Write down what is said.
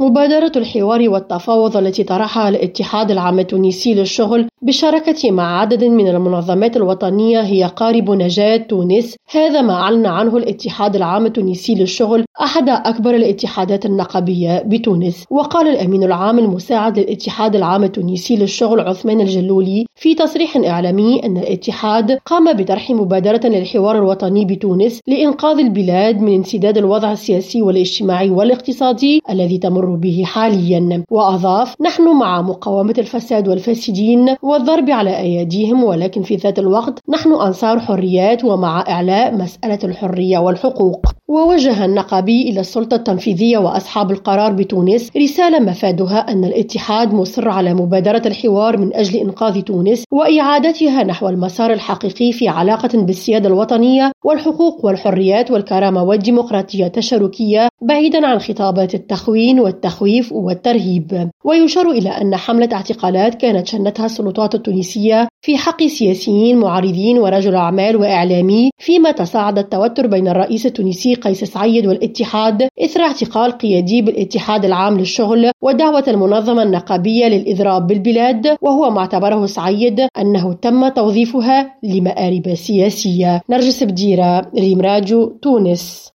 مبادرة الحوار والتفاوض التي طرحها الاتحاد العام التونسي للشغل بالشراكة مع عدد من المنظمات الوطنية هي قارب نجاة تونس هذا ما أعلن عنه الاتحاد العام التونسي للشغل أحد أكبر الاتحادات النقابية بتونس وقال الأمين العام المساعد للاتحاد العام التونسي للشغل عثمان الجلولي في تصريح إعلامي أن الاتحاد قام بطرح مبادرة للحوار الوطني بتونس لإنقاذ البلاد من انسداد الوضع السياسي والاجتماعي والاقتصادي الذي تمر به حاليا. وأضاف نحن مع مقاومة الفساد والفاسدين والضرب على أيديهم ولكن في ذات الوقت نحن أنصار حريات ومع إعلاء مسألة الحرية والحقوق. ووجه النقابي إلى السلطة التنفيذية وأصحاب القرار بتونس رسالة مفادها أن الاتحاد مصر على مبادرة الحوار من أجل إنقاذ تونس وإعادتها نحو المسار الحقيقي في علاقة بالسيادة الوطنية والحقوق والحريات والكرامة والديمقراطية التشاركية بعيدا عن خطابات التخوين والتخويف والترهيب. ويشار إلى أن حملة اعتقالات كانت شنتها السلطات التونسية في حق سياسيين معارضين ورجل أعمال وإعلامي فيما تصاعد التوتر بين الرئيس التونسي قيس سعيد والاتحاد إثر اعتقال قيادي بالاتحاد العام للشغل ودعوة المنظمة النقابية للإضراب بالبلاد وهو ما اعتبره سعيد أنه تم توظيفها لمآرب سياسية. نرجس بديرة ريم راجو تونس.